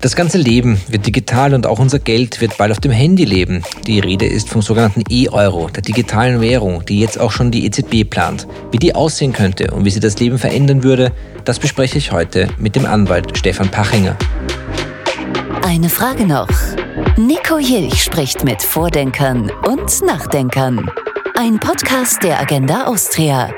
Das ganze Leben wird digital und auch unser Geld wird bald auf dem Handy leben. Die Rede ist vom sogenannten E-Euro, der digitalen Währung, die jetzt auch schon die EZB plant. Wie die aussehen könnte und wie sie das Leben verändern würde, das bespreche ich heute mit dem Anwalt Stefan Pachinger. Eine Frage noch. Nico Jilch spricht mit Vordenkern und Nachdenkern. Ein Podcast der Agenda Austria.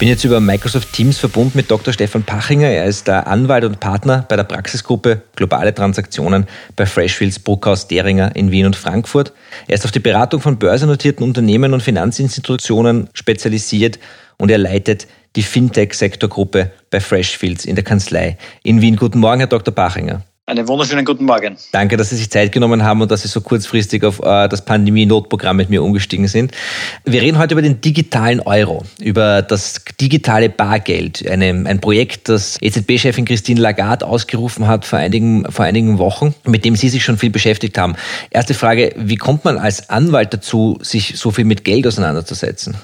Bin jetzt über Microsoft Teams verbunden mit Dr. Stefan Pachinger. Er ist der Anwalt und Partner bei der Praxisgruppe Globale Transaktionen bei Freshfields Bruckhaus Deringer in Wien und Frankfurt. Er ist auf die Beratung von börsennotierten Unternehmen und Finanzinstitutionen spezialisiert und er leitet die Fintech-Sektorgruppe bei Freshfields in der Kanzlei in Wien. Guten Morgen, Herr Dr. Pachinger. Einen wunderschönen guten Morgen. Danke, dass Sie sich Zeit genommen haben und dass Sie so kurzfristig auf äh, das Pandemie-Notprogramm mit mir umgestiegen sind. Wir reden heute über den digitalen Euro, über das digitale Bargeld, eine, ein Projekt, das EZB-Chefin Christine Lagarde ausgerufen hat vor einigen, vor einigen Wochen, mit dem Sie sich schon viel beschäftigt haben. Erste Frage, wie kommt man als Anwalt dazu, sich so viel mit Geld auseinanderzusetzen?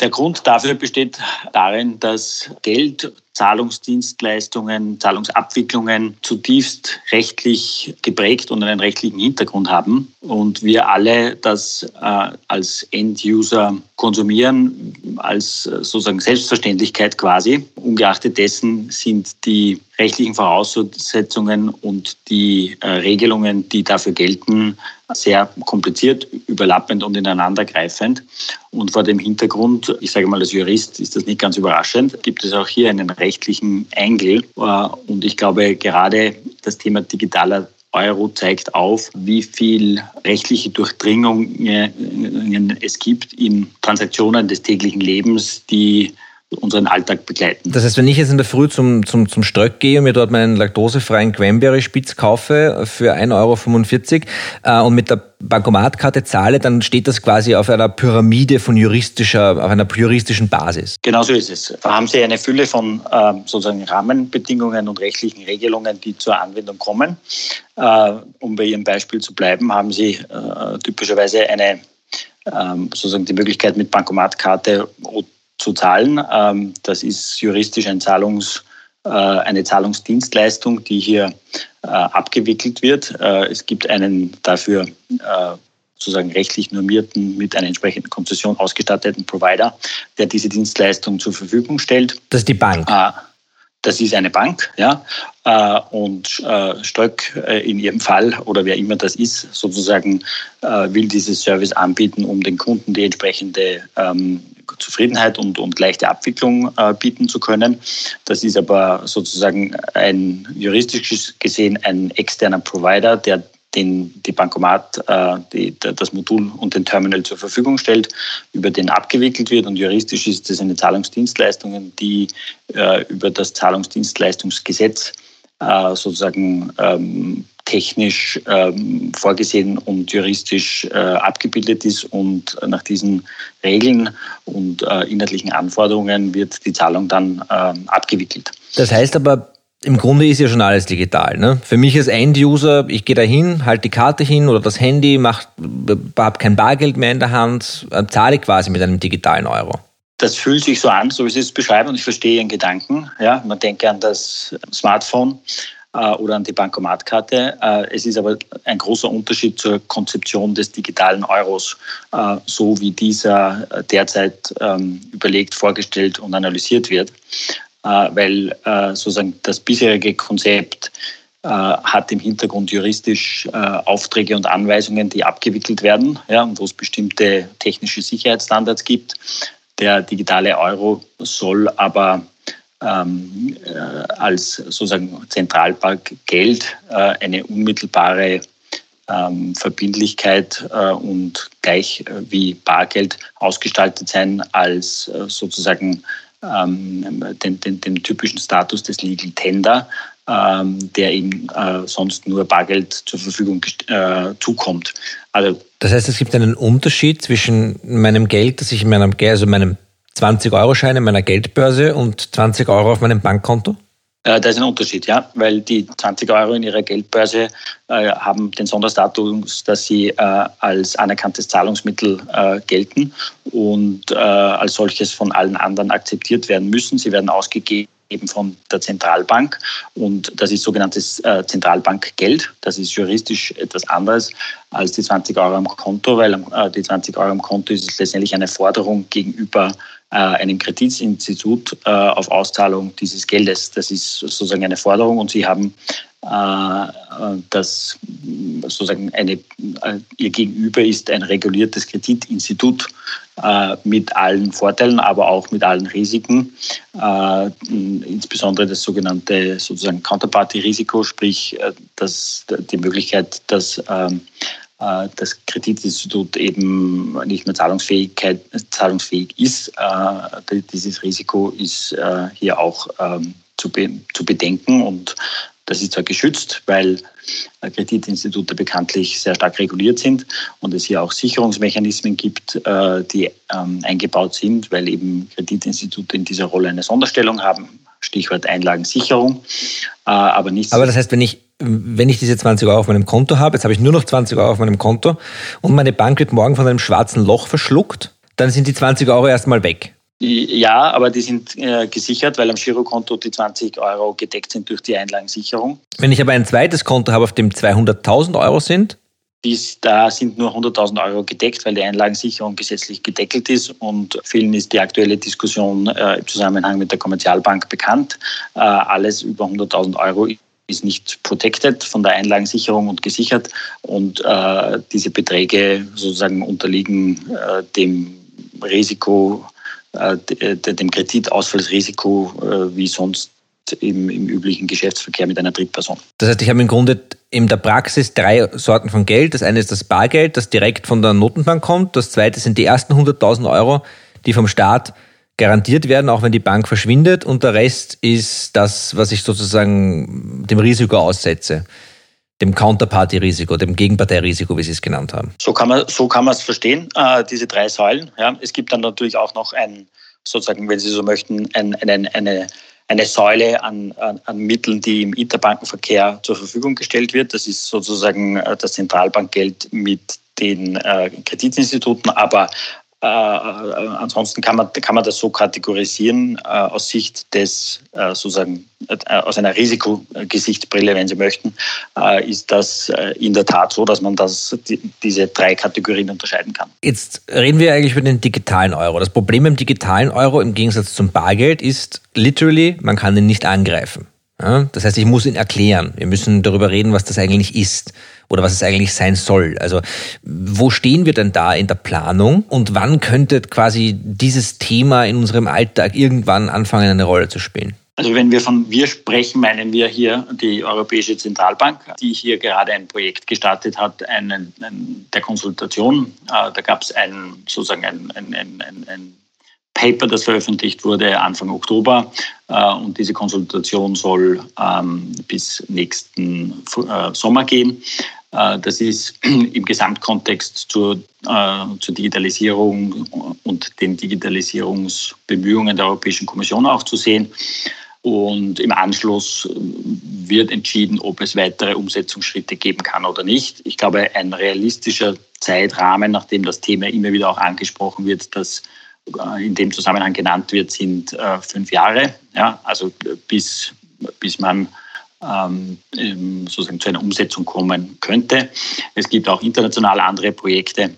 Der Grund dafür besteht darin, dass Geld Zahlungsdienstleistungen, Zahlungsabwicklungen zutiefst rechtlich geprägt und einen rechtlichen Hintergrund haben und wir alle das äh, als End-User konsumieren, als sozusagen Selbstverständlichkeit quasi. Ungeachtet dessen sind die rechtlichen Voraussetzungen und die äh, Regelungen, die dafür gelten, sehr kompliziert, überlappend und ineinandergreifend. Und vor dem Hintergrund, ich sage mal als Jurist, ist das nicht ganz überraschend, gibt es auch hier einen rechtlichen Engel. Äh, und ich glaube, gerade das Thema digitaler Euro zeigt auf, wie viel rechtliche Durchdringungen es gibt in Transaktionen des täglichen Lebens, die unseren Alltag begleiten. Das heißt, wenn ich jetzt in der Früh zum, zum, zum Ströck gehe und mir dort meinen laktosefreien Cranberry-Spitz kaufe für 1,45 Euro äh, und mit der Bankomatkarte zahle, dann steht das quasi auf einer Pyramide von juristischer, auf einer juristischen Basis. Genau so ist es. Da haben Sie eine Fülle von äh, sozusagen Rahmenbedingungen und rechtlichen Regelungen, die zur Anwendung kommen. Äh, um bei Ihrem Beispiel zu bleiben, haben Sie äh, typischerweise eine ähm, sozusagen die Möglichkeit mit Bankomatkarte zu zahlen. Ähm, das ist juristisch ein Zahlungs, äh, eine Zahlungsdienstleistung, die hier äh, abgewickelt wird. Äh, es gibt einen dafür sozusagen rechtlich normierten, mit einer entsprechenden Konzession ausgestatteten Provider, der diese Dienstleistung zur Verfügung stellt. Das ist die Bank. Das ist eine Bank, ja. Und Stöck in Ihrem Fall oder wer immer das ist, sozusagen will dieses Service anbieten, um den Kunden die entsprechende ähm, Zufriedenheit und, und leichte Abwicklung äh, bieten zu können. Das ist aber sozusagen ein juristisch gesehen ein externer Provider, der den die Bankomat, äh, die, das Modul und den Terminal zur Verfügung stellt, über den abgewickelt wird. Und juristisch ist das eine Zahlungsdienstleistung, die äh, über das Zahlungsdienstleistungsgesetz äh, sozusagen ähm, technisch ähm, vorgesehen und juristisch äh, abgebildet ist. Und nach diesen Regeln und äh, inhaltlichen Anforderungen wird die Zahlung dann ähm, abgewickelt. Das heißt aber, im Grunde ist ja schon alles digital. Ne? Für mich als End-User, ich gehe da hin, halte die Karte hin oder das Handy, habe kein Bargeld mehr in der Hand, äh, zahle quasi mit einem digitalen Euro. Das fühlt sich so an, so wie Sie es beschreiben, und ich verstehe Ihren Gedanken. Ja, man denke an das Smartphone oder an die Bankomatkarte. Äh, es ist aber ein großer Unterschied zur Konzeption des digitalen Euros, äh, so wie dieser derzeit ähm, überlegt, vorgestellt und analysiert wird, weil sozusagen das bisherige Konzept hat im Hintergrund juristisch Aufträge und Anweisungen, die abgewickelt werden, ja, wo es bestimmte technische Sicherheitsstandards gibt. Der digitale Euro soll aber ähm, äh, als sozusagen Zentralbank Geld äh, eine unmittelbare ähm, Verbindlichkeit äh, und gleich äh, wie Bargeld ausgestaltet sein als äh, sozusagen ähm, den, den, den, typischen Status des Legal Tender, ähm, der ihm äh, sonst nur Bargeld zur Verfügung zukommt. Also das heißt, es gibt einen Unterschied zwischen meinem Geld, das ich in meinem, also meinem 20-Euro-Schein in meiner Geldbörse und 20 Euro auf meinem Bankkonto? Äh, da ist ein Unterschied, ja, weil die 20 Euro in ihrer Geldbörse äh, haben den Sonderstatus, dass sie äh, als anerkanntes Zahlungsmittel äh, gelten und äh, als solches von allen anderen akzeptiert werden müssen. Sie werden ausgegeben eben von der Zentralbank. Und das ist sogenanntes äh, Zentralbankgeld. Das ist juristisch etwas anderes als die 20 Euro am Konto, weil die 20 Euro am Konto ist letztendlich eine Forderung gegenüber einem Kreditinstitut äh, auf Auszahlung dieses Geldes. Das ist sozusagen eine Forderung und Sie haben äh, dass sozusagen eine, äh, ihr Gegenüber ist ein reguliertes Kreditinstitut äh, mit allen Vorteilen, aber auch mit allen Risiken, insbesondere das sogenannte sozusagen Counterparty-Risiko, sprich dass die Möglichkeit, dass ähm, das Kreditinstitut eben nicht mehr Zahlungsfähigkeit, zahlungsfähig ist. Dieses Risiko ist hier auch ähm, zu, bedenken und das ist zwar geschützt, weil Kreditinstitute bekanntlich sehr stark reguliert sind und es hier auch Sicherungsmechanismen gibt, äh, die ähm, eingebaut sind, weil eben Kreditinstitute in dieser Rolle eine Sonderstellung haben. Stichwort Einlagensicherung. Äh, aber nicht. Aber das heißt, wenn ich wenn ich diese 20 Euro auf meinem Konto habe, jetzt habe ich nur noch 20 Euro auf meinem Konto und meine Bank wird morgen von einem schwarzen Loch verschluckt, dann sind die 20 Euro erstmal weg. Ja, aber die sind äh, gesichert, weil am Girokonto die 20 Euro gedeckt sind durch die Einlagensicherung. Wenn ich aber ein zweites Konto habe, auf dem 200.000 Euro sind? Dies, da sind nur 100.000 Euro gedeckt, weil die Einlagensicherung gesetzlich gedeckelt ist und vielen ist die aktuelle Diskussion äh, im Zusammenhang mit der Kommerzialbank bekannt. Äh, alles über 100.000 Euro ist nicht protected von der Einlagensicherung und gesichert und äh, diese Beträge sozusagen unterliegen äh, dem Risiko äh, äh, dem Kreditausfallsrisiko äh, wie sonst im, im, üblichen Geschäftsverkehr mit einer Drittperson. Das heißt, ich habe im Grunde in der Praxis drei Sorten von Geld. Das eine ist das Bargeld, das direkt von der Notenbank kommt. Das zweite sind die ersten 100.000 Euro, die vom Staat garantiert werden, auch wenn die Bank verschwindet. Und der Rest ist das, was ich sozusagen dem Risiko aussetze dem Counterparty-Risiko, dem Gegenparteirisiko, wie Sie es genannt haben. So kann man so es verstehen, äh, diese drei Säulen. Ja. Es gibt dann natürlich auch noch ein, sozusagen, wenn Sie so möchten, ein, eine, eine, eine Säule an, an, an, Mitteln, die im Interbankenverkehr zur Verfügung gestellt wird. Das ist sozusagen äh, das Zentralbankgeld mit den äh, Kreditinstituten, aber äh, äh, ansonsten kann man, kann man das so kategorisieren äh, aus Sicht des, äh, sozusagen, äh, aus einer Risikogesichtbrille, wenn Sie möchten, äh, ist das in der Tat so, dass man das, die, diese drei Kategorien unterscheiden kann. Jetzt reden wir eigentlich über den digitalen Euro. Das Problem im digitalen Euro im Gegensatz zum Bargeld ist literally, man kann ihn nicht angreifen. Ja? Das heißt, ich muss ihn erklären. Wir müssen darüber reden, was das eigentlich ist oder was es eigentlich sein soll. Also wo stehen wir denn da in der Planung und wann könnte quasi dieses Thema in unserem Alltag irgendwann anfangen, eine Rolle zu spielen? Also wenn wir von wir sprechen, meinen wir hier die Europäische Zentralbank, die hier gerade ein Projekt gestartet hat, einen, einen der Konsultation. Äh, da gab es ein, sozusagen ein, ein, ein, ein Paper, das veröffentlicht wurde Anfang Oktober. Äh, und diese Konsultation soll ähm, bis nächsten äh, Sommer gehen. Äh, das ist im Gesamtkontext zur, zur Digitalisierung und den Digitalisierungsbemühungen der Europäischen Kommission auch zu sehen. Und im Anschluss wird entschieden, ob es weitere Umsetzungsschritte geben kann oder nicht. Ich glaube, ein realistischer Zeitrahmen, nachdem das Thema immer wieder auch angesprochen wird, dass in dem Zusammenhang genannt wird, sind fünf Jahre. Ja, also bis, bis man ähm, sozusagen zu einer Umsetzung kommen könnte. Es gibt auch international andere Projekte.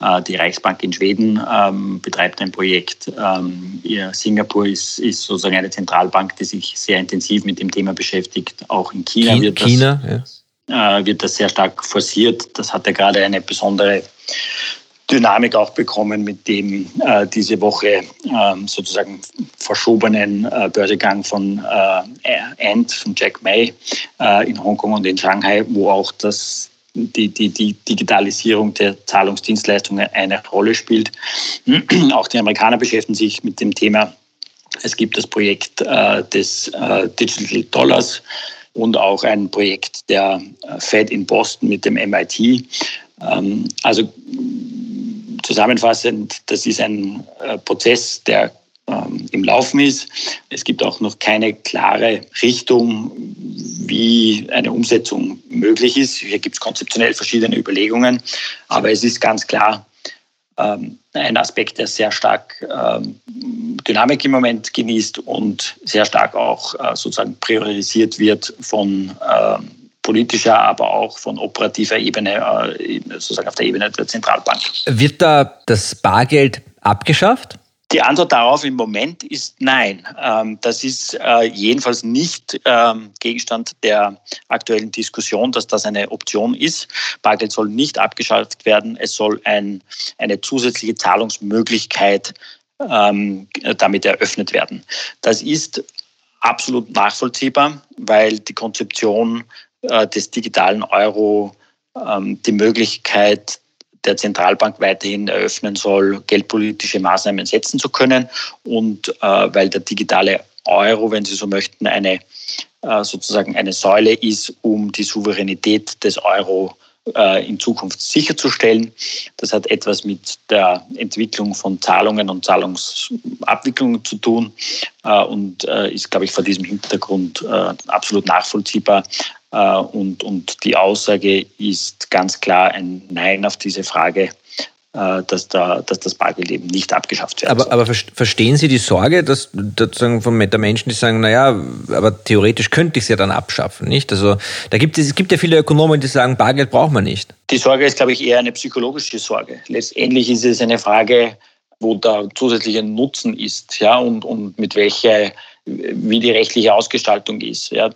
Äh, die Reichsbank in Schweden ähm, betreibt ein Projekt. Ähm, Singapur ist, ist, sozusagen eine Zentralbank, die sich sehr intensiv mit dem Thema beschäftigt. Auch in China, China wird, das, China, ja. äh, wird das sehr stark forciert. Das hat ja gerade eine besondere Dynamik auch bekommen mit dem äh, diese Woche ähm, sozusagen verschobenen äh, Börsegang von äh, Ant, von Jack May äh, in Hongkong und in Shanghai, wo auch das, die, die, die Digitalisierung der Zahlungsdienstleistungen eine Rolle spielt. auch die Amerikaner beschäftigen sich mit dem Thema. Es gibt das Projekt äh, des äh, Digital Dollars und auch ein Projekt der Fed in Boston mit dem MIT. Ähm, also Zusammenfassend, das ist ein äh, Prozess, der ähm, im Laufen ist. Es gibt auch noch keine klare Richtung, wie eine Umsetzung möglich ist. Hier gibt es konzeptionell verschiedene Überlegungen, aber es ist ganz klar ähm, ein Aspekt, der sehr stark ähm, Dynamik im Moment genießt und sehr stark auch äh, sozusagen priorisiert wird von äh, politischer, aber auch von operativer Ebene, äh, sozusagen auf der Ebene der Zentralbank. Wird da das Bargeld abgeschafft? Die Antwort darauf im Moment ist nein. Ähm, das ist äh, jedenfalls nicht ähm, Gegenstand der aktuellen Diskussion, dass das eine Option ist. Bargeld soll nicht abgeschafft werden. Es soll ein, eine zusätzliche Zahlungsmöglichkeit ähm, damit eröffnet werden. Das ist absolut nachvollziehbar, weil die Konzeption äh, des digitalen Euro die Möglichkeit der Zentralbank weiterhin eröffnen soll, geldpolitische Maßnahmen setzen zu können. Und äh, weil der digitale Euro, wenn Sie so möchten, eine äh, sozusagen eine Säule ist, um die Souveränität des Euro äh, in Zukunft sicherzustellen. Das hat etwas mit der Entwicklung von Zahlungen und Zahlungsabwicklungen zu tun äh, und äh, ist, glaube ich, vor diesem Hintergrund absolut nachvollziehbar, äh, und, und die Aussage ist ganz klar ein Nein auf diese Frage, äh, dass, da, dass das Bargeld eben nicht abgeschafft wird. Aber, aber verstehen Sie die Sorge, dass sozusagen von der Menschen, die sagen, naja, aber theoretisch könnte ich es ja dann abschaffen, nicht? Also da gibt es, es gibt ja viele Ökonomen, die sagen, Bargeld braucht man nicht. Die Sorge ist, glaube ich, eher eine psychologische Sorge. Letztendlich ist es eine Frage, wo der zusätzliche Nutzen ist, ja, und, und mit welcher wie die rechtliche Ausgestaltung ist. Ja,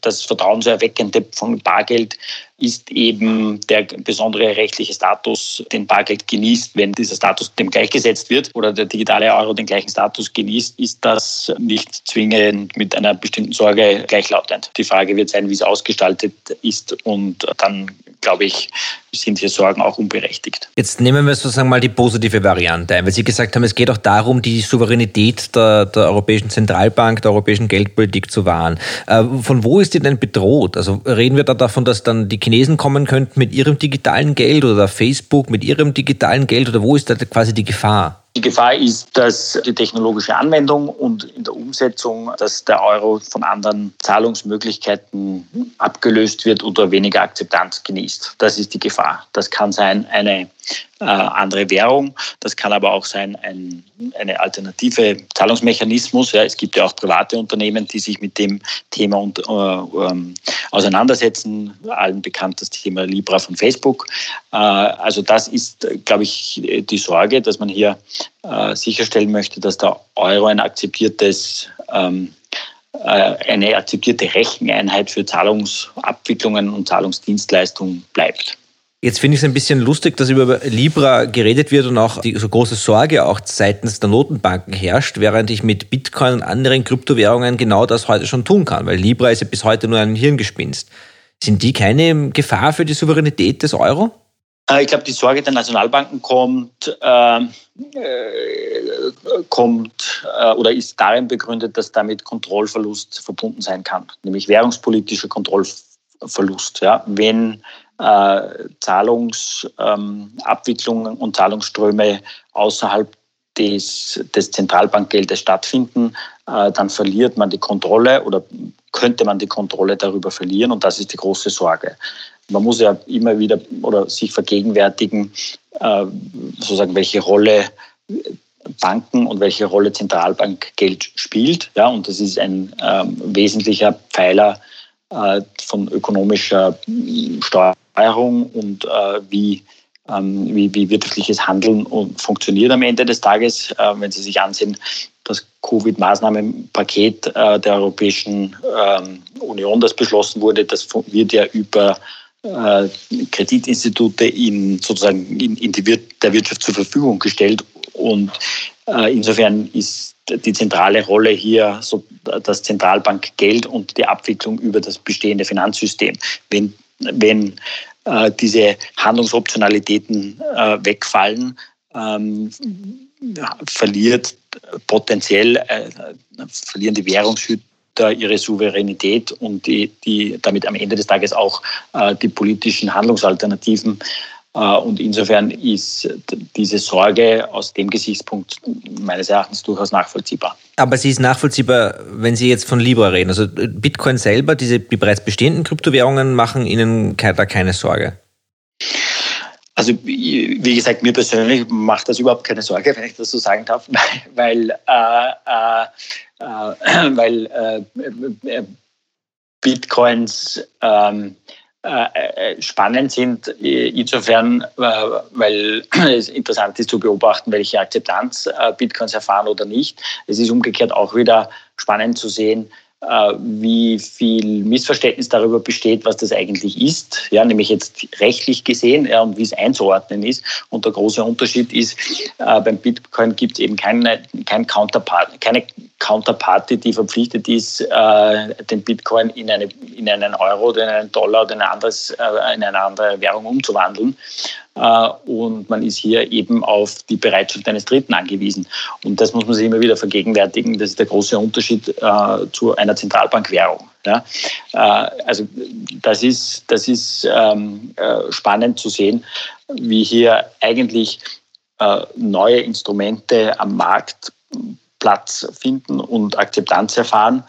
das Vertrauenserweckende von Bargeld ist eben der besondere rechtliche Status, den Bargeld genießt. Wenn dieser Status dem gleichgesetzt wird oder der digitale Euro den gleichen Status genießt, ist das nicht zwingend mit einer bestimmten Sorge gleichlautend. Die Frage wird sein, wie es ausgestaltet ist und dann, glaube ich, sind hier Sorgen auch unberechtigt. Jetzt nehmen wir sozusagen mal die positive Variante ein, weil Sie gesagt haben, es geht auch darum, die Souveränität der, der Europäischen Zentralbank, der europäischen Geldpolitik zu wahren. Äh, von wo ist die denn bedroht? Also reden wir da davon, dass dann die Chinesen kommen könnten mit ihrem digitalen Geld oder Facebook mit ihrem digitalen Geld oder wo ist da quasi die Gefahr? Die Gefahr ist, dass die technologische Anwendung und in der Umsetzung, dass der Euro von anderen Zahlungsmöglichkeiten abgelöst wird oder weniger Akzeptanz genießt. Das ist die Gefahr. Das kann sein eine äh, andere Währung, das kann aber auch sein ein, eine alternative Zahlungsmechanismus. Ja, es gibt ja auch private Unternehmen, die sich mit dem Thema und, äh, ähm, auseinandersetzen. Allen bekannt das Thema Libra von Facebook. Äh, also das ist, glaube ich, die Sorge, dass man hier äh, sicherstellen möchte, dass der Euro ein akzeptiertes ähm, äh, eine akzeptierte Recheneinheit für Zahlungsabwicklungen und Zahlungsdienstleistungen bleibt. Jetzt finde ich es ein bisschen lustig, dass über Libra geredet wird und auch die so große Sorge auch seitens der Notenbanken herrscht, während ich mit Bitcoin und anderen Kryptowährungen genau das heute schon tun kann, weil Libra ist ja bis heute nur ein Hirngespinst. Sind die keine Gefahr für die Souveränität des Euro? Äh, ich glaube, die Sorge der Nationalbanken kommt, ähm, äh, kommt äh, oder ist darin begründet, dass damit Kontrollverlust verbunden sein kann, nämlich währungspolitischer Kontrollverlust. Ja? Wenn äh, Zahlungsabwicklungen ähm, und Zahlungsströme außerhalb des, des Zentralbankgeldes stattfinden, äh, dann verliert man die Kontrolle oder könnte man die Kontrolle darüber verlieren und das ist die große Sorge man muss ja immer wieder oder sich vergegenwärtigen, äh, sozusagen, welche Rolle Banken und welche Rolle Zentralbankgeld spielt. Ja, und das ist ein ähm, wesentlicher Pfeiler äh, von ökonomischer Steuerung und äh, wie, ähm, wie, wie wirtschaftliches Handeln funktioniert am Ende des Tages. Wenn Sie sich ansehen, das Covid-Maßnahmenpaket der Europäischen ähm, Union, das beschlossen wurde, das wird ja über äh, Kreditinstitute in, sozusagen in, in die Wir der Wirtschaft zur Verfügung gestellt. Und äh, insofern ist die zentrale Rolle hier so das Zentralbankgeld und die Abwicklung über das bestehende Finanzsystem. Wenn, wenn äh, diese Handlungsoptionalitäten äh, wegfallen, ähm, verliert potenziell, äh, verlieren die Währungshüter ihre Souveränität und die, die damit am Ende des Tages auch äh, die politischen Handlungsalternativen Und insofern ist diese Sorge aus dem Gesichtspunkt meines Erachtens durchaus nachvollziehbar. Aber sie ist nachvollziehbar, wenn Sie jetzt von Libra reden. Also Bitcoin selber, diese die bereits bestehenden Kryptowährungen machen Ihnen da keine Sorge. Also wie gesagt, mir persönlich macht das überhaupt keine Sorge, wenn ich das so sagen darf, weil, äh, äh, äh, weil äh, Bitcoins ähm, äh, äh, spannend sind, insofern, weil es interessant ist zu beobachten, welche Akzeptanz Bitcoins erfahren oder nicht. Es ist umgekehrt auch wieder spannend zu sehen, äh, wie viel Missverständnis darüber besteht, was das eigentlich ist, ja, nämlich jetzt rechtlich gesehen ja, und wie es einzuordnen ist. Und der große Unterschied ist, äh, beim Bitcoin gibt es eben keine, kein Counterpart, keine Counterparty, die verpflichtet ist, äh, den Bitcoin in, eine, in einen Euro oder in einen Dollar oder in eine, anderes, äh, in eine andere Währung umzuwandeln. Äh, und man ist hier eben auf die Bereitschaft eines Dritten angewiesen. Und das muss man sich immer wieder vergegenwärtigen. Das ist der große Unterschied äh, zu einer Zentralbankwährung. Ja? Äh, also das ist, das ist ähm, äh, spannend zu sehen, wie hier eigentlich äh, neue Instrumente am Markt Platz finden und Akzeptanz erfahren,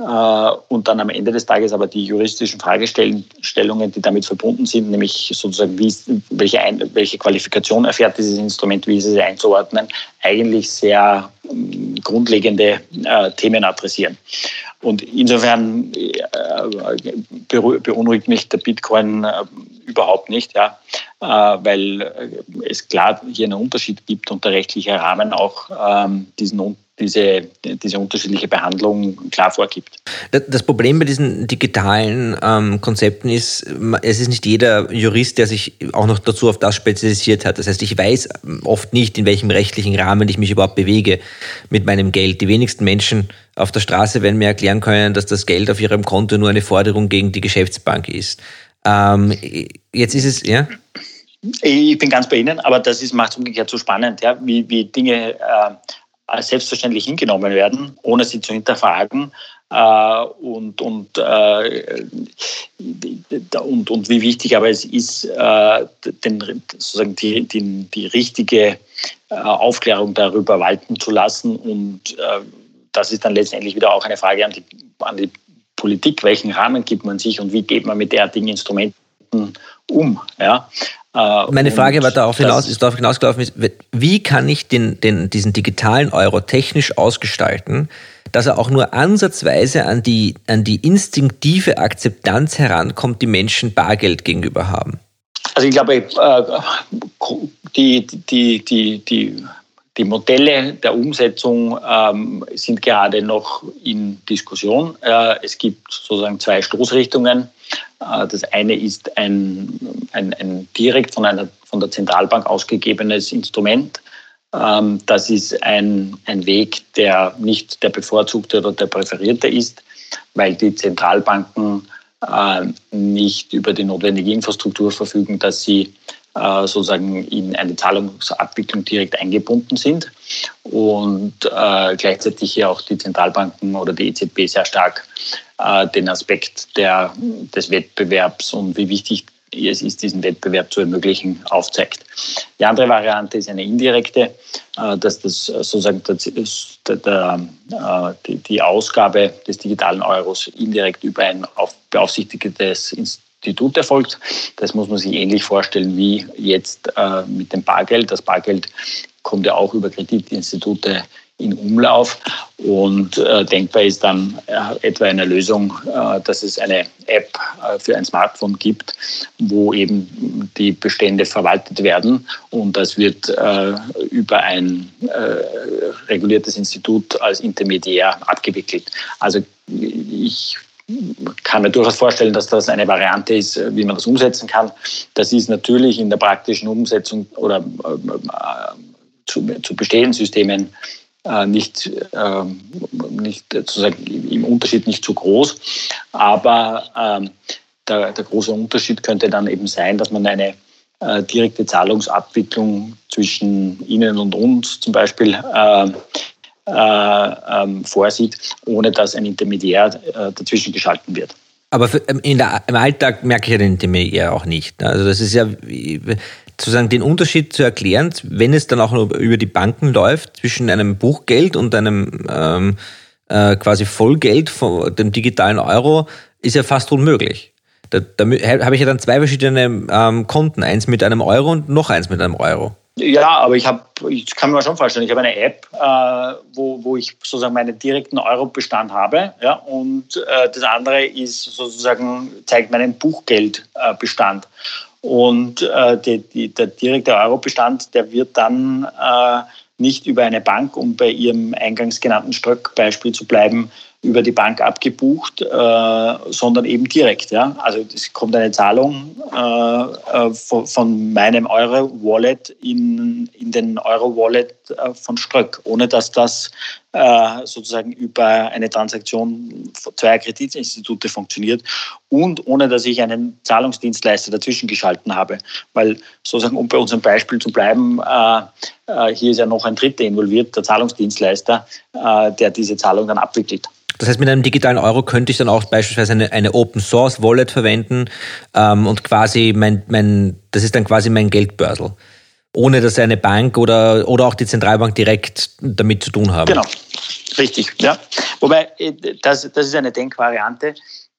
und dann am Ende des Tages aber die juristischen Fragestellungen, die damit verbunden sind, nämlich sozusagen, wie, welche, welche Qualifikation erfährt dieses Instrument, wie ist es einzuordnen, eigentlich sehr ähm, grundlegende äh, Themen adressieren. Und insofern äh, beunruhigt mich der Bitcoin äh, überhaupt nicht, ja, äh, weil es klar hier einen Unterschied gibt und der rechtliche Rahmen auch ähm, diesen diese, diese unterschiedliche Behandlung klar vorgibt. Das Problem bei diesen digitalen ähm, Konzepten ist, es ist nicht jeder Jurist, der sich auch noch dazu auf das spezialisiert hat. Das heißt, ich weiß oft nicht, in welchem rechtlichen Rahmen ich mich überhaupt bewege mit meinem Geld. Die wenigsten Menschen auf der Straße werden mir erklären können, dass das Geld auf ihrem Konto nur eine Forderung gegen die Geschäftsbank ist. Ähm, jetzt ist es, ja? Ich bin ganz bei Ihnen, aber das macht es umgekehrt so spannend, ja, wie, wie Dinge äh, als selbstverständlich hingenommen werden, ohne sie zu hinterfragen. Äh, und, und, äh, und, und wie wichtig aber es ist, äh, den, sozusagen die, die, die richtige äh, Aufklärung darüber walten zu lassen. Und äh, das ist dann letztendlich wieder auch eine Frage an die, an die Politik, welchen Rahmen gibt man sich und wie geht man mit derartigen Instrumenten um. Ja? Äh, Meine Frage war darauf hinaus, ist darauf hinausgelaufen, ist, wie kann ich den, den, diesen digitalen Euro technisch ausgestalten, dass er auch nur ansatzweise an die, an die instinktive Akzeptanz herankommt, die Menschen Bargeld gegenüber haben? Also ich glaube, äh, die, die, die, die, die Modelle der Umsetzung ähm, sind gerade noch in Diskussion. Äh, es gibt sozusagen zwei Stoßrichtungen. Äh, das eine ist ein, ein, ein direkt von, einer, von der Zentralbank ausgegebenes Instrument. Ähm, das ist ein, ein Weg, der nicht der bevorzugte oder der präferierte ist, weil die Zentralbanken äh, nicht über die notwendige Infrastruktur verfügen, dass sie sozusagen in eine Zahlungsabwicklung direkt eingebunden sind und äh, gleichzeitig hier auch die Zentralbanken oder die EZB sehr stark äh, den Aspekt der, des Wettbewerbs und wie wichtig es ist, diesen Wettbewerb zu ermöglichen, aufzeigt. Die andere Variante ist eine indirekte, äh, dass das sozusagen äh, die, Ausgabe des digitalen Euros indirekt über ein beaufsichtigtes Institut erfolgt. Das muss man sich ähnlich vorstellen wie jetzt äh, mit dem Bargeld. Das Bargeld kommt ja auch über Kreditinstitute in Umlauf. Und äh, denkbar ist dann äh, etwa eine Lösung, äh, dass es eine App äh, für ein Smartphone gibt, wo eben die Bestände verwaltet werden. Und das wird äh, über ein reguliertes Institut als Intermediär abgewickelt. Also ich kann mir durchaus vorstellen, dass das eine Variante ist, wie man das umsetzen kann. Das ist natürlich in der praktischen Umsetzung oder äh, zu, zu bestehenden Systemen äh, nicht, äh, nicht sozusagen im Unterschied nicht so groß. Aber ähm, der, der, große Unterschied könnte dann eben sein, dass man eine äh, direkte Zahlungsabwicklung zwischen Ihnen und uns zum Beispiel äh, äh, ähm, vorsieht, ohne dass ein Intermediär äh, dazwischen geschalten wird. Aber für, ähm, der, im Alltag merke ich ja den Intermediär auch nicht. Ne? Also das ist ja, sozusagen den Unterschied zu erklären, wenn es dann auch über die Banken läuft, zwischen einem Buchgeld und einem ähm, äh, quasi Vollgeld von dem digitalen Euro, ist ja fast unmöglich. Da, da habe ich ja dann zwei verschiedene ähm, Konten, eins mit einem Euro und noch eins mit einem Euro. Ja, aber ich habe, ich kann mir schon vorstellen, ich habe eine App, äh, wo, wo ich sozusagen meinen direkten Euro-Bestand habe, ja, und äh, das andere ist sozusagen, zeigt meinen Buchgeldbestand. und äh, die, die, der direkte Euro-Bestand, der wird dann äh, nicht über eine Bank, um bei Ihrem eingangs genannten Ströck-Beispiel zu bleiben, über die Bank abgebucht, äh, sondern eben direkt. Ja? Also es kommt eine Zahlung äh, äh von, von, meinem Euro-Wallet in, in den Euro-Wallet äh, von Ströck, ohne dass das äh, sozusagen über eine Transaktion zweier Kreditinstitute funktioniert und ohne dass ich einen Zahlungsdienstleister dazwischen geschalten habe. Weil sozusagen, um bei unserem Beispiel zu bleiben, äh, hier ist ja noch ein Dritter involviert, der Zahlungsdienstleister, der diese Zahlung dann abwickelt. Das heißt, mit einem digitalen Euro könnte ich dann auch beispielsweise eine, eine Open Source Wallet verwenden ähm, und quasi mein, mein, das ist dann quasi mein Geldbörsel. Ohne dass eine Bank oder, oder auch die Zentralbank direkt damit zu tun haben. Genau, richtig, ja. Wobei, äh, das, das ist eine Denkvariante.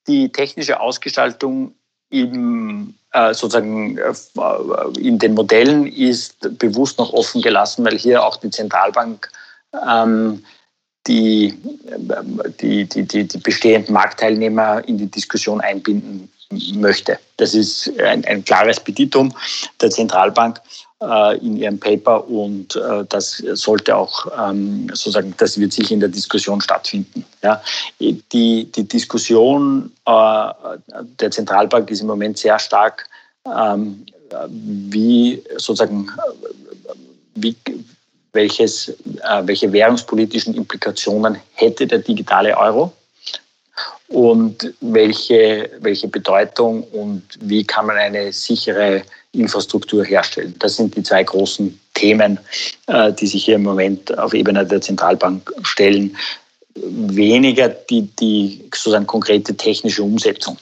Die technische Ausgestaltung im, äh, sozusagen äh, in den Modellen ist bewusst noch offen gelassen, weil hier auch die Zentralbank ähm, die, die, die, die, die bestehenden Marktteilnehmer in die Diskussion einbinden möchte. Das ist ein, ein klares Petitum der Zentralbank äh, in ihrem Paper und äh, das sollte auch ähm, sozusagen, das wird sich in der Diskussion stattfinden. Ja. Die, die Diskussion äh, der Zentralbank ist im Moment sehr stark, ähm, wie sozusagen wie, welches, äh, welche währungspolitischen Implikationen hätte der digitale Euro und welche, welche Bedeutung und wie kann man eine sichere Infrastruktur herstellen. Das sind die zwei großen Themen, äh, die sich hier im Moment auf Ebene der Zentralbank stellen. Weniger die, die sozusagen konkrete technische Umsetzung.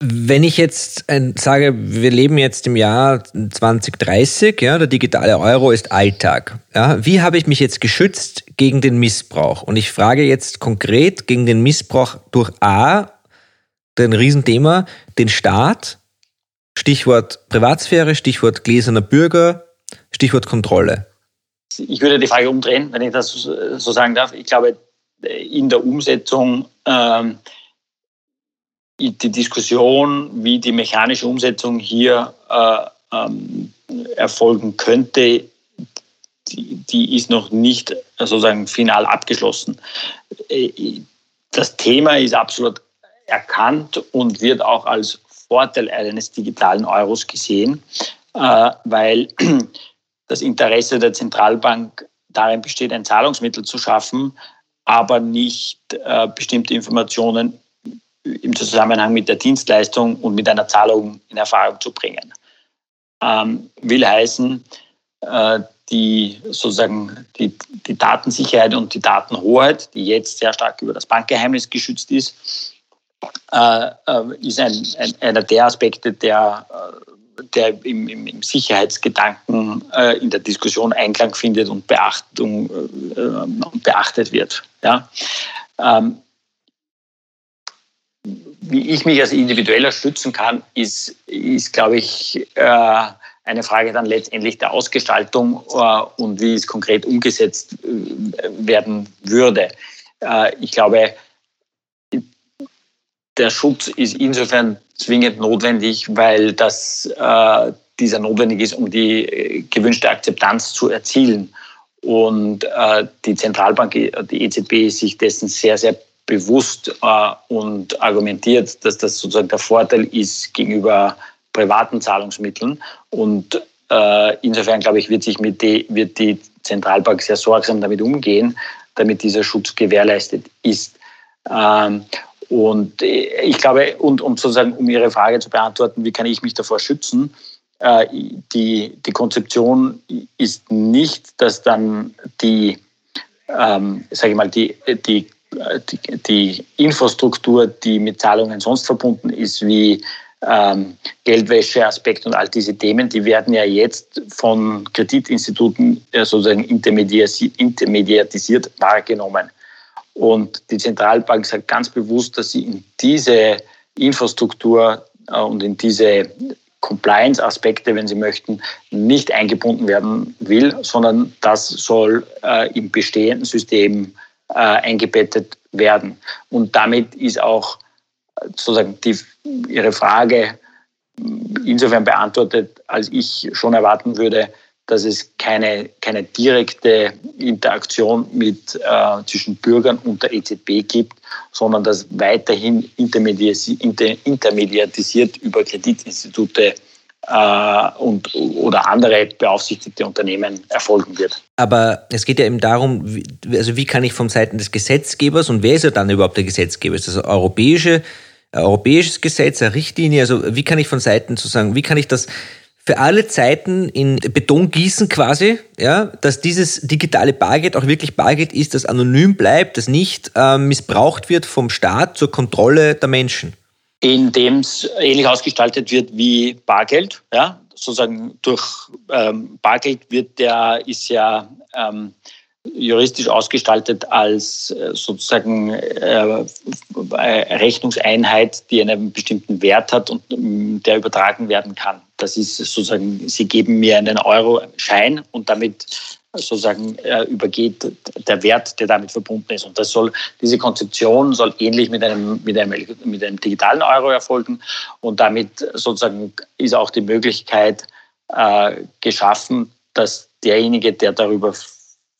Wenn ich jetzt sage, wir leben jetzt im Jahr 2030, ja, der digitale Euro ist Alltag. Ja, wie habe ich mich jetzt geschützt gegen den Missbrauch? Und ich frage jetzt konkret gegen den Missbrauch durch A, ein Riesenthema, den Staat, Stichwort Privatsphäre, Stichwort gläserner Bürger, Stichwort Kontrolle. Ich würde die Frage umdrehen, wenn ich das so sagen darf. Ich glaube, in der Umsetzung ähm, die Diskussion, wie die mechanische Umsetzung hier äh, ähm, erfolgen könnte, die, die, ist noch nicht sozusagen final abgeschlossen. Äh, das Thema ist absolut erkannt und wird auch als Vorteil eines digitalen Euros gesehen, äh, weil das Interesse der Zentralbank darin besteht, ein Zahlungsmittel zu schaffen, aber nicht äh, bestimmte Informationen im Zusammenhang mit der Dienstleistung und mit einer Zahlung in Erfahrung zu bringen. Ähm, will heißen, äh, die sozusagen die, die Datensicherheit und die Datenhoheit, die jetzt sehr stark über das Bankgeheimnis geschützt ist, äh, äh, ist ein, ein, einer der Aspekte, der, äh, der im, im, im Sicherheitsgedanken äh, in der Diskussion Einklang findet und Beachtung, äh, beachtet wird. Ja? Ähm, wie ich mich als Individueller schützen kann, ist, ist glaube ich, äh, eine Frage dann letztendlich der Ausgestaltung äh, und wie es konkret umgesetzt äh, werden würde. Äh, ich glaube, der Schutz ist insofern zwingend notwendig, weil das, äh, dieser notwendig ist, um die äh, gewünschte Akzeptanz zu erzielen. Und die Zentralbank, die EZB, sich dessen sehr, sehr bewusst äh, und argumentiert, dass das sozusagen der Vorteil ist gegenüber privaten Zahlungsmitteln. Und äh, insofern, glaube ich, wird sich mit die, wird die Zentralbank sehr sorgsam damit umgehen, damit dieser Schutz gewährleistet ist. Ähm, und ich glaube, und um sozusagen, um Ihre Frage zu beantworten, wie kann ich mich davor schützen? Äh, die, die Konzeption ist nicht, dass dann die, ähm, sage ich mal, die, die die, Infrastruktur, die mit Zahlungen sonst verbunden ist, wie ähm, Geldwäscheaspekt und all diese Themen, die werden ja jetzt von Kreditinstituten äh, sozusagen intermediatisiert wahrgenommen. Und die Zentralbank sagt ganz bewusst, dass sie in diese Infrastruktur äh, und in diese Compliance-Aspekte, wenn Sie möchten, nicht eingebunden werden will, sondern das soll äh, im bestehenden System äh, eingebettet werden. Und damit ist auch sozusagen die, Ihre Frage insofern beantwortet, als ich schon erwarten würde, dass es keine, keine direkte Interaktion mit, äh, zwischen Bürgern und der EZB gibt, sondern dass weiterhin intermediatisiert über Kreditinstitute äh, und, oder andere beaufsichtigte Unternehmen erfolgen wird. Aber es geht ja eben darum, wie, also wie kann ich vom Seiten des Gesetzgebers und wer ist ja dann überhaupt der Gesetzgeber? Ist das europäische, europäisches Gesetz, eine Richtlinie? Also wie kann ich von Seiten sozusagen, wie kann ich das für alle Zeiten in Beton gießen quasi, ja, dass dieses digitale Bargeld auch wirklich Bargeld ist, das anonym bleibt, das nicht äh, missbraucht wird vom Staat zur Kontrolle der Menschen. Indem es ähnlich ausgestaltet wird wie Bargeld, ja, sozusagen durch ähm, Bargeld wird der ist ja ähm, juristisch ausgestaltet als äh, sozusagen äh, Rechnungseinheit, die einen bestimmten Wert hat und mm, der übertragen werden kann. Das ist sozusagen, Sie geben mir einen Euro-Schein und damit sozusagen äh, übergeht der Wert, der damit verbunden ist. Und das soll, diese Konzeption soll ähnlich mit einem, mit einem, mit einem digitalen Euro erfolgen. Und damit sozusagen ist auch die Möglichkeit äh, geschaffen, dass derjenige, der darüber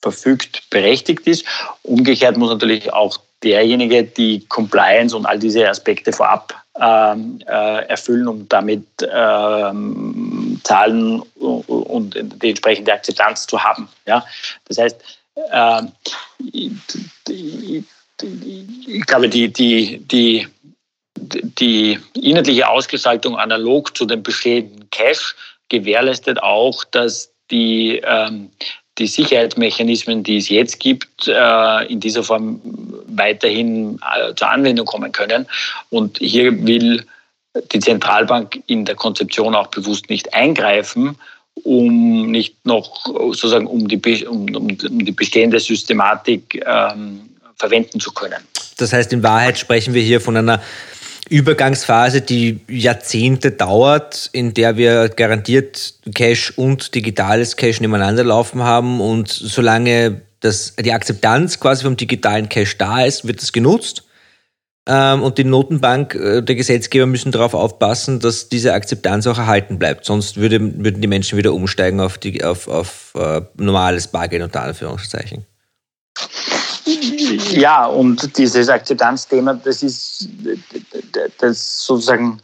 verfügt, berechtigt ist. Umgekehrt muss natürlich auch derjenige die Compliance und all diese Aspekte vorab erfüllen, um damit ähm, Zahlen und die entsprechende Akzeptanz zu haben. Ja? Das heißt, äh, ich glaube, die, die, die, die inhaltliche Ausgestaltung analog zu dem bestehenden Cash gewährleistet auch, dass die ähm, die Sicherheitsmechanismen, die es jetzt gibt, äh, in dieser Form weiterhin äh, zur Anwendung kommen können. Und hier will die Zentralbank in der Konzeption auch bewusst nicht eingreifen, um nicht noch sozusagen um die, um, um, die bestehende Systematik ähm, verwenden zu können. Das heißt, in Wahrheit sprechen wir hier von einer Übergangsphase, die Jahrzehnte dauert, in der wir garantiert Cash und digitales Cash nebeneinander laufen haben und solange das, die Akzeptanz quasi vom digitalen Cash da ist, wird das genutzt. Ähm, und die Notenbank, äh, der Gesetzgeber müssen darauf aufpassen, dass diese Akzeptanz auch erhalten bleibt. Sonst würde, würden die Menschen wieder umsteigen auf, die, auf, auf uh, normales Bargeld unter Anführungszeichen. Ja, und dieses Akzeptanzthema, das ist das sozusagen,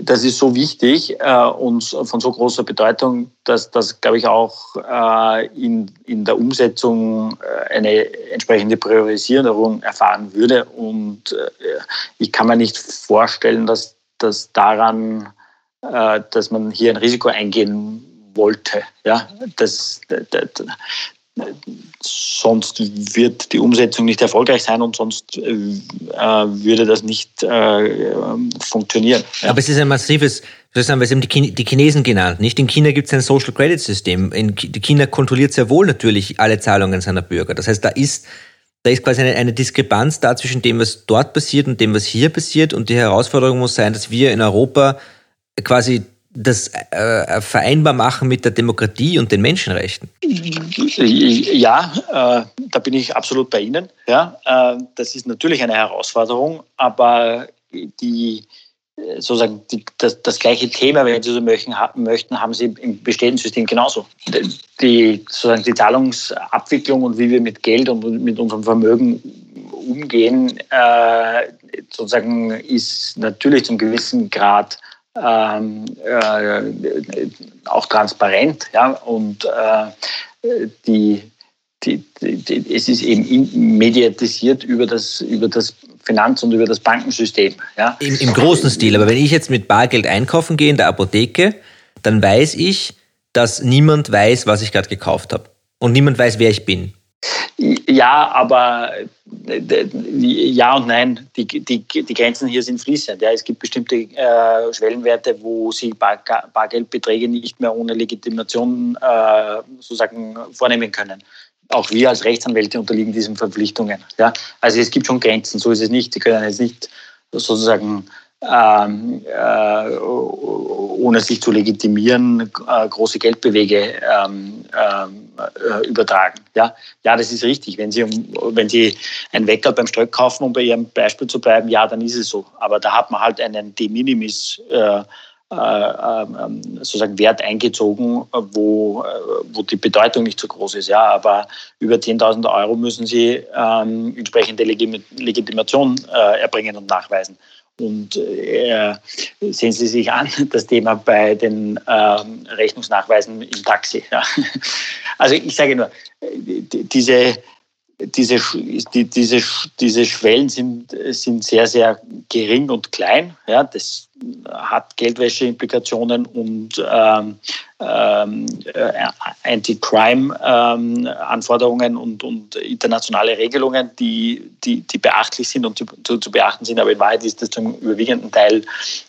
das ist so wichtig äh, und von so großer Bedeutung, dass das, glaube ich, auch äh, in, in der Umsetzung äh, eine entsprechende Priorisierung erfahren würde. Und äh, ich kann mir nicht vorstellen, dass, dass daran, äh, dass man hier ein Risiko eingehen wollte. Ja, das, das, sonst wird die Umsetzung nicht erfolgreich sein und sonst äh, würde das nicht äh, funktionieren. Ja. Aber es ist ein massives, haben wir die, die Chinesen genannt. Nicht in China gibt es ein Social Credit System. In China kontrolliert sehr wohl natürlich alle Zahlungen seiner Bürger. Das heißt, da ist da ist quasi eine, eine Diskrepanz da zwischen dem, was dort passiert und dem, was hier passiert. Und die Herausforderung muss sein, dass wir in Europa quasi das äh, vereinbar machen mit der Demokratie und den Menschenrechten? Ja, äh, da bin ich absolut bei Ihnen. Ja, äh, das ist natürlich eine Herausforderung, aber die sozusagen die, das, das, gleiche Thema, wenn Sie so möchten, haben, möchten, haben Sie im bestehenden System genauso. Die, sozusagen die Zahlungsabwicklung und wie wir mit Geld und mit unserem Vermögen umgehen, äh, sozusagen ist natürlich zum gewissen Grad ähm, äh, auch transparent. Ja? Und äh, die, die, die, es ist eben mediatisiert über das, über das Finanz- und über das Bankensystem. Ja? Im, Im großen Stil. Aber wenn ich jetzt mit Bargeld einkaufen gehe in der Apotheke, dann weiß ich, dass niemand weiß, was ich gerade gekauft habe. Und niemand weiß, wer ich bin. Ja, aber ja und nein. Die, die, die Grenzen hier sind fließend. Ja, es gibt bestimmte äh, Schwellenwerte, wo Sie Bar, Bargeldbeträge nicht mehr ohne Legitimation äh, sozusagen vornehmen können. Auch wir als Rechtsanwälte unterliegen diesen Verpflichtungen. Ja, also es gibt schon Grenzen. So ist es nicht. Sie können jetzt nicht sozusagen ähm, äh, ohne sich zu legitimieren, äh, große Geldbewege ähm, äh, übertragen. Ja? ja, das ist richtig. Wenn Sie, wenn Sie ein Wecker beim Stöck kaufen, um bei Ihrem Beispiel zu bleiben, ja, dann ist es so. Aber da hat man halt einen De Minimis äh, äh, ähm, sozusagen Wert eingezogen, wo, wo die Bedeutung nicht so groß ist. Ja, aber über 10.000 Euro müssen Sie ähm, entsprechende Legitimation äh, erbringen und nachweisen. Und äh, sehen Sie sich an, das Thema bei den ähm, Rechnungsnachweisen im Taxi. Ja. Also ich sage nur, diese, diese, die, diese, diese Schwellen sind, sind sehr, sehr gering und klein. Ja, das hat Geldwäscheimplikationen und ähm, ähm, äh, Anti-Crime-Anforderungen ähm, und, und, internationale Regelungen, die, die, die beachtlich sind und zu, zu, beachten sind. Aber in Wahrheit ist das zum überwiegenden Teil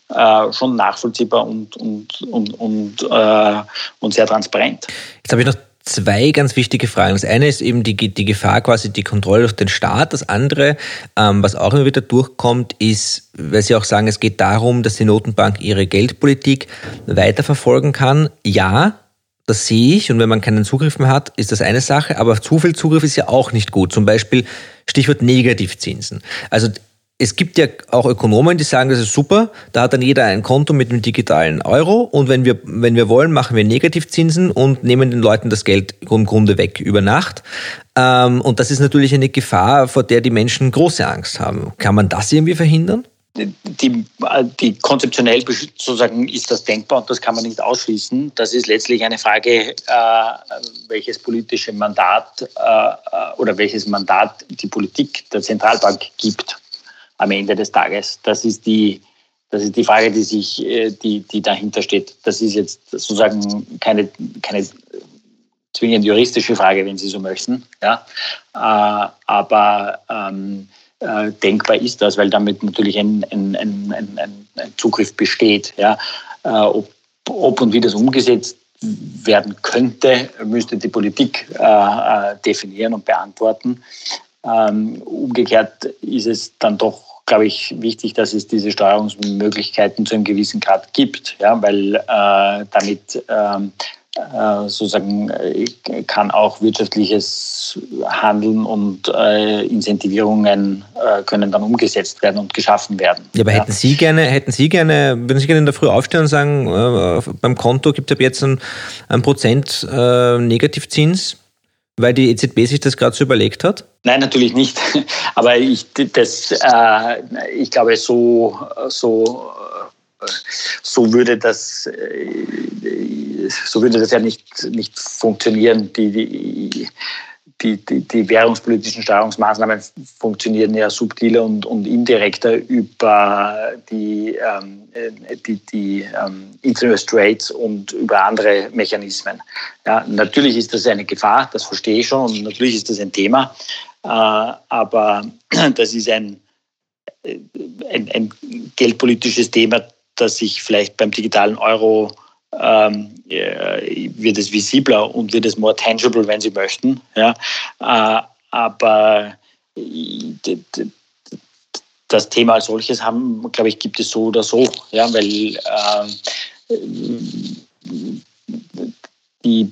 äh, schon nachvollziehbar und, und, und, und, äh, und sehr transparent. Jetzt habe ich noch zwei ganz wichtige Fragen. Das eine ist eben die, die Gefahr, quasi die Kontrolle durch den Staat. Das andere, ähm, was auch immer wieder durchkommt, ist, weil Sie auch sagen, es geht darum, dass die Notenbank ihre Geldpolitik weiterverfolgen kann. Ja, das sehe ich. Und wenn man keinen Zugriff mehr hat, ist das eine Sache. Aber zu viel Zugriff ist ja auch nicht gut. Zum Beispiel Stichwort Negativzinsen. Also es gibt ja auch Ökonomen, die sagen, das ist super, da hat dann jeder ein Konto mit einem digitalen Euro und wenn wir, wenn wir wollen, machen wir Negativzinsen und nehmen den Leuten das Geld im Grunde weg über Nacht. Ähm, und das ist natürlich eine Gefahr, vor der die Menschen große Angst haben. Kann man das irgendwie verhindern? Die, die, konzeptionell sozusagen ist das denkbar und das kann man nicht ausschließen. Das ist letztlich eine Frage, äh, welches politische Mandat äh, oder welches Mandat die Politik der Zentralbank gibt am Ende des Tages. Das ist die, das ist die Frage, die sich, äh, die, die dahinter steht. Das ist jetzt sozusagen keine, keine zwingend juristische Frage, wenn Sie so möchten. Ja? Äh, aber ähm, äh, denkbar ist das, weil damit natürlich ein, ein, ein, ein Zugriff besteht. Ja? Ob, ob, und wie das umgesetzt werden könnte, müsste die Politik äh, definieren und beantworten. Ähm, umgekehrt ist es dann doch glaube ich, wichtig, dass es diese Steuerungsmöglichkeiten zu einem gewissen Grad gibt, ja, weil äh, damit ähm, äh, sozusagen äh, kann auch wirtschaftliches Handeln und äh, Incentivierungen äh, können dann umgesetzt werden und geschaffen werden. Ja, aber ja. hätten Sie gerne, hätten Sie gerne, würden Sie gerne in der Früh aufstehen und sagen, äh, beim Konto gibt es ab jetzt ein, ein Prozent Negativzins? Weil die EZB sich das gerade so überlegt hat? Nein, natürlich nicht. Aber ich, das, äh, ich glaube, so, so, so würde das, äh, so würde das ja nicht, nicht funktionieren. Die, die, die, die, die währungspolitischen Steuerungsmaßnahmen funktionieren ja subtiler und, und indirekter über die, ähm, die, die ähm, Interest Rates und über andere Mechanismen. Ja, natürlich ist das eine Gefahr, das verstehe ich schon, und natürlich ist das ein Thema, äh, aber das ist ein, ein, ein geldpolitisches Thema, das sich vielleicht beim digitalen Euro ähm, äh, wird es visibler und wird es more tangible, wenn Sie möchten. Ja? Äh, aber äh, das Thema als solches haben, glaube ich, gibt es so oder so, ja, weil äh, die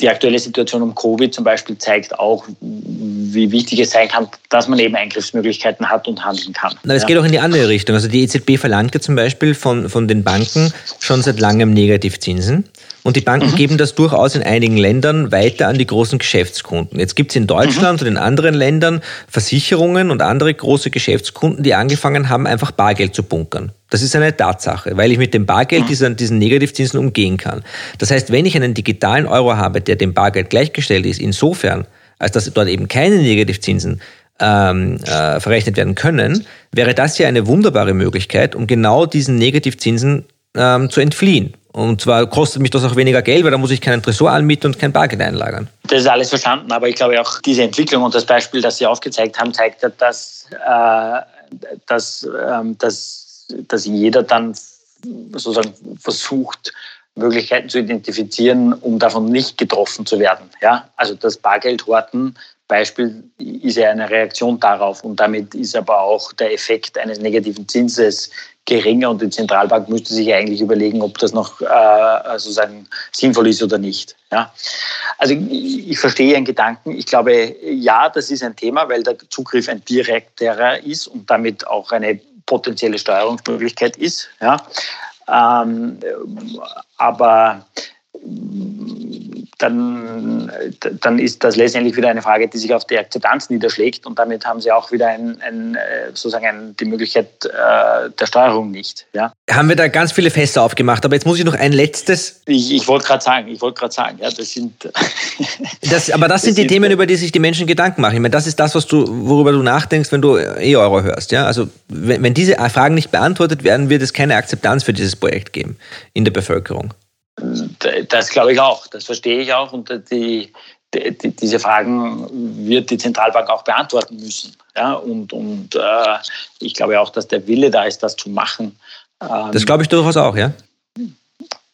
die aktuelle Situation um Covid zum Beispiel zeigt auch, wie wichtig es sein kann, dass man eben Eingriffsmöglichkeiten hat und handeln kann. Na, das ja. geht auch in die andere Richtung. Also die EZB verlangt ja zum Beispiel von, von den Banken schon seit langem Negativzinsen. Und die Banken mhm. geben das durchaus in einigen Ländern weiter an die großen Geschäftskunden. Jetzt gibt es in Deutschland mhm. und in anderen Ländern Versicherungen und andere große Geschäftskunden, die angefangen haben, einfach Bargeld zu bunkern. Das ist eine Tatsache, weil ich mit dem Bargeld diesen, diesen Negativzinsen umgehen kann. Das heißt, wenn ich einen digitalen Euro habe, der dem Bargeld gleichgestellt ist, insofern, als dass dort eben keine Negativzinsen ähm, äh, verrechnet werden können, wäre das ja eine wunderbare Möglichkeit, um genau diesen Negativzinsen ähm, zu entfliehen Und zwar kostet mich das auch weniger Geld, weil da muss ich keinen Tresor anmieten und kein Bargeld einlagern. Das ist alles verstanden, aber ich glaube auch diese Entwicklung und das Beispiel, das Sie aufgezeigt haben, zeigt ja, dass, äh, dass, äh, dass, dass jeder dann sozusagen versucht, Möglichkeiten zu identifizieren, um davon nicht getroffen zu werden. Ja? Also das Bargeldhorten Beispiel ist ja eine Reaktion darauf und damit ist aber auch der Effekt eines negativen Zinses geringer und die Zentralbank müsste sich eigentlich überlegen, ob das noch äh, sozusagen sinnvoll ist oder nicht. Ja? Also ich, ich verstehe Ihren Gedanken. Ich glaube, ja, das ist ein Thema, weil der Zugriff ein direkterer ist und damit auch eine potenzielle Steuerungsmöglichkeit ist. Ja? Ähm, aber dann, dann ist das letztendlich wieder eine Frage, die sich auf die Akzeptanz niederschlägt und damit haben sie auch wieder ein, ein, sozusagen ein, die Möglichkeit äh, der Steuerung nicht. Ja. Haben wir da ganz viele Fässer aufgemacht, aber jetzt muss ich noch ein letztes. Ich, ich wollte gerade sagen, ich wollte gerade sagen, ja, das sind. das, aber das, das sind die sind, Themen, über die sich die Menschen Gedanken machen. Ich meine, das ist das, was du, worüber du nachdenkst, wenn du E-Euro hörst. Ja? Also wenn, wenn diese Fragen nicht beantwortet werden, wird es keine Akzeptanz für dieses Projekt geben in der Bevölkerung. Das glaube ich auch, das verstehe ich auch und die, die, diese Fragen wird die Zentralbank auch beantworten müssen. Ja, und und äh, ich glaube auch, dass der Wille da ist, das zu machen. Ähm, das glaube ich durchaus auch, ja.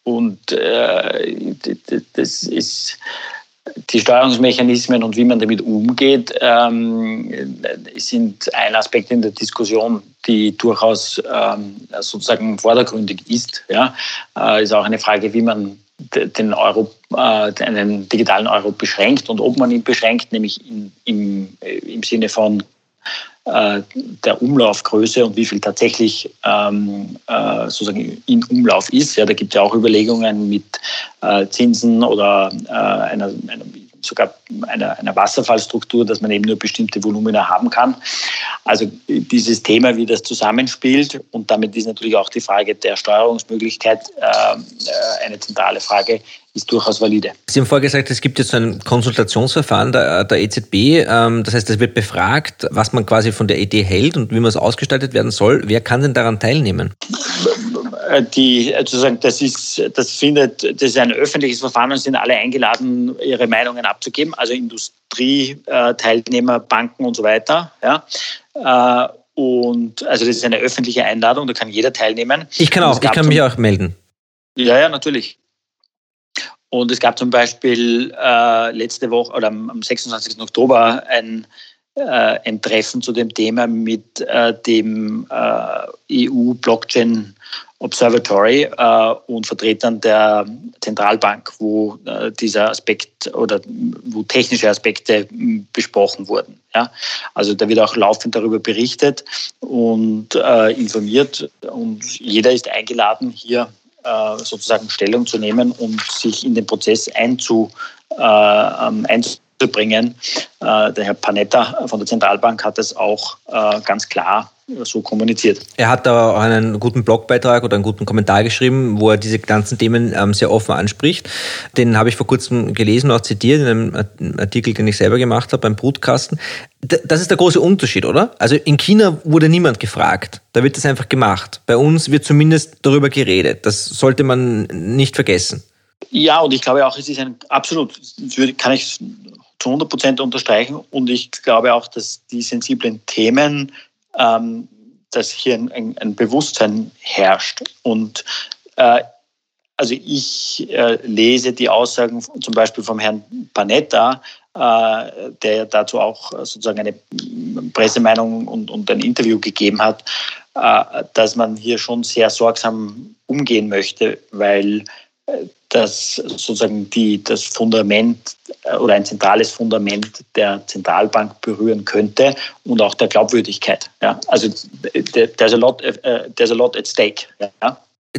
Und äh, das ist die Steuerungsmechanismen und wie man damit umgeht, ähm, sind ein Aspekt in der Diskussion, die durchaus ähm, sozusagen vordergründig ist. Ja, äh, ist auch eine Frage, wie man den Euro, äh, einen digitalen Euro beschränkt und ob man ihn beschränkt, nämlich in, im, äh, im Sinne von der Umlaufgröße und wie viel tatsächlich ähm, äh, sozusagen in Umlauf ist. Ja, da gibt es ja auch Überlegungen mit äh, Zinsen oder äh, einer, einer, sogar einer, einer Wasserfallstruktur, dass man eben nur bestimmte Volumina haben kann. Also dieses Thema, wie das zusammenspielt und damit ist natürlich auch die Frage der Steuerungsmöglichkeit äh, äh, eine zentrale Frage, ist durchaus valide. Sie haben vorher gesagt, es gibt jetzt ein Konsultationsverfahren der, der EZB. Ähm, das heißt, es wird befragt, was man quasi von der Idee hält und wie man es ausgestaltet werden soll. Wer kann denn daran teilnehmen? Die, sozusagen, das ist, das findet, das ist ein öffentliches Verfahren und sind alle eingeladen, ihre Meinungen abzugeben. Also Industrieteilnehmer, Banken und so weiter. Ja. Äh, und also das ist eine öffentliche Einladung, da kann jeder teilnehmen. Ich kann auch, ich kann mich auch melden. Ja, ja, natürlich. Und es gab zum Beispiel äh, letzte Woche oder am 26. Oktober ein, äh, ein Treffen zu dem Thema mit äh, dem äh, EU Blockchain Observatory äh, und Vertretern der Zentralbank, wo äh, dieser Aspekt oder wo technische Aspekte besprochen wurden. Ja? Also da wird auch laufend darüber berichtet und informiert und jeder ist eingeladen, hier äh, sozusagen Stellung zu nehmen und sich in den Prozess einzu, äh, ähm, einzubringen. Äh, der Herr Panetta von der Zentralbank hat das auch äh, ganz klar so kommuniziert. Er hat da einen guten Blogbeitrag oder einen guten Kommentar geschrieben, wo er diese ganzen Themen ähm, sehr offen anspricht. Den habe ich vor kurzem gelesen, auch zitiert in einem Artikel, den ich selber gemacht habe beim Brutkasten. Das ist der große Unterschied, oder? Also in China wurde niemand gefragt. Da wird das einfach gemacht. Bei uns wird zumindest darüber geredet. Das sollte man nicht vergessen. Ja, und ich glaube auch, es ist ein absolut, kann ich zu 100 Prozent unterstreichen. Und ich glaube auch, dass die sensiblen Themen ähm, dass hier ein, ein, Bewusstsein herrscht. Und äh, also ich äh, lese die Aussagen zum Beispiel vom Herrn Panetta, äh, der dazu auch sozusagen eine Pressemeinung und, und ein Interview gegeben hat, äh, dass man hier schon sehr sorgsam umgehen möchte, weil das sozusagen die, das Fundament äh, oder ein zentrales Fundament der Zentralbank berühren könnte und auch der Glaubwürdigkeit. Ja? Also there's a, lot, uh, there's a lot at stake. Ja?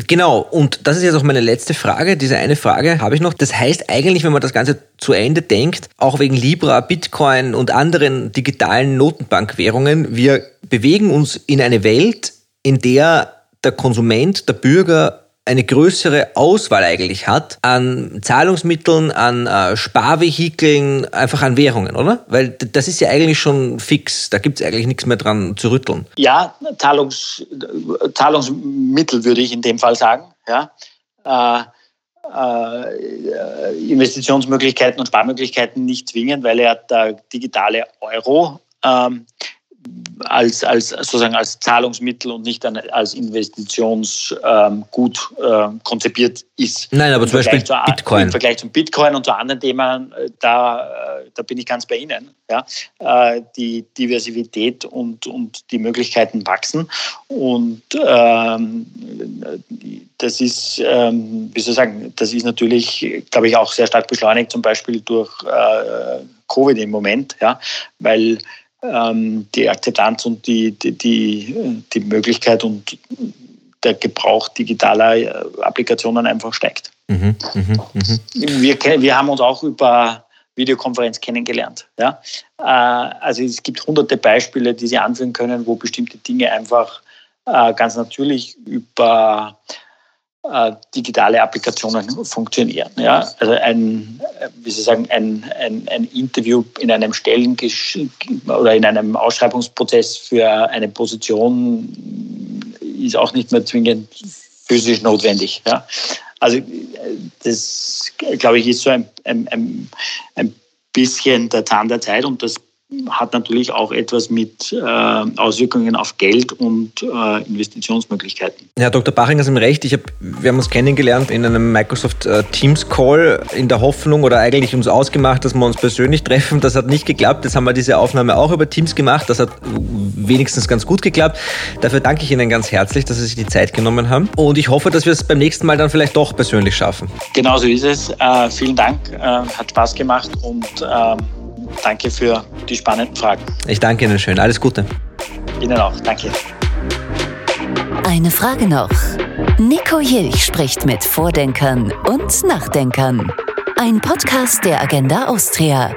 Genau, und das ist jetzt auch meine letzte Frage. Diese eine Frage habe ich noch. Das heißt eigentlich, wenn man das Ganze zu Ende denkt, auch wegen Libra, Bitcoin und anderen digitalen Notenbankwährungen, wir bewegen uns in eine Welt, in der der Konsument, der Bürger eine größere Auswahl eigentlich hat an Zahlungsmitteln, an äh, Sparvehikeln, einfach an Währungen, oder? Weil das ist ja eigentlich schon fix. Da gibt es eigentlich nichts mehr dran zu rütteln. Ja, Zahlungs, Zahlungsmittel würde ich in dem Fall sagen. Ja. äh, äh, Investitionsmöglichkeiten und Sparmöglichkeiten nicht zwingen, weil er der digitale Euro ähm, als, als sozusagen als Zahlungsmittel und nicht als Investitionsgut ähm, äh, konzipiert ist. Nein, aber Im zum Beispiel zu, Bitcoin. Im Vergleich zum Bitcoin und zu anderen Themen, äh, da, äh, da bin ich ganz bei Ihnen. Ja? Äh, die Diversität und, und die Möglichkeiten wachsen. Und ähm, das ist, ähm, wie soll ich sagen, das ist natürlich, glaube ich, auch sehr stark beschleunigt, zum Beispiel durch äh, Covid im Moment, ja? weil ähm, die Akzeptanz und die, die, die, die Möglichkeit und der Gebrauch digitaler äh, Applikationen einfach steigt. Mhm, mh, mh. Wir, wir haben uns auch über Videokonferenz kennengelernt. Ja? Äh, also es gibt hunderte Beispiele, die Sie anführen können, wo bestimmte Dinge einfach äh, ganz natürlich über äh, digitale Applikationen funktionieren. Ja? Also ein, wie Sie sagen, ein, ein, ein Interview in einem Stellen oder in einem Ausschreibungsprozess für eine Position ist auch nicht mehr zwingend physisch notwendig. Ja? Also das, glaube ich, ist so ein, ein, ein bisschen der Zahn der Zeit und das hat natürlich auch etwas mit äh, Auswirkungen auf Geld und äh, Investitionsmöglichkeiten. Ja, Dr. Bachinger ist im Recht. Ich hab, wir haben uns kennengelernt in einem Microsoft äh, Teams Call in der Hoffnung oder eigentlich uns ausgemacht, dass wir uns persönlich treffen. Das hat nicht geklappt. Jetzt haben wir diese Aufnahme auch über Teams gemacht. Das hat wenigstens ganz gut geklappt. Dafür danke ich Ihnen ganz herzlich, dass Sie sich die Zeit genommen haben. Und ich hoffe, dass wir es beim nächsten Mal dann vielleicht doch persönlich schaffen. Genau so ist es. Äh, vielen Dank. Äh, hat Spaß gemacht und ähm, Danke für die spannenden Fragen. Ich danke Ihnen schön. Alles Gute. Ihnen auch. Danke. Eine Frage noch. Nico Jilch spricht mit Vordenkern und Nachdenkern. Ein Podcast der Agenda Austria.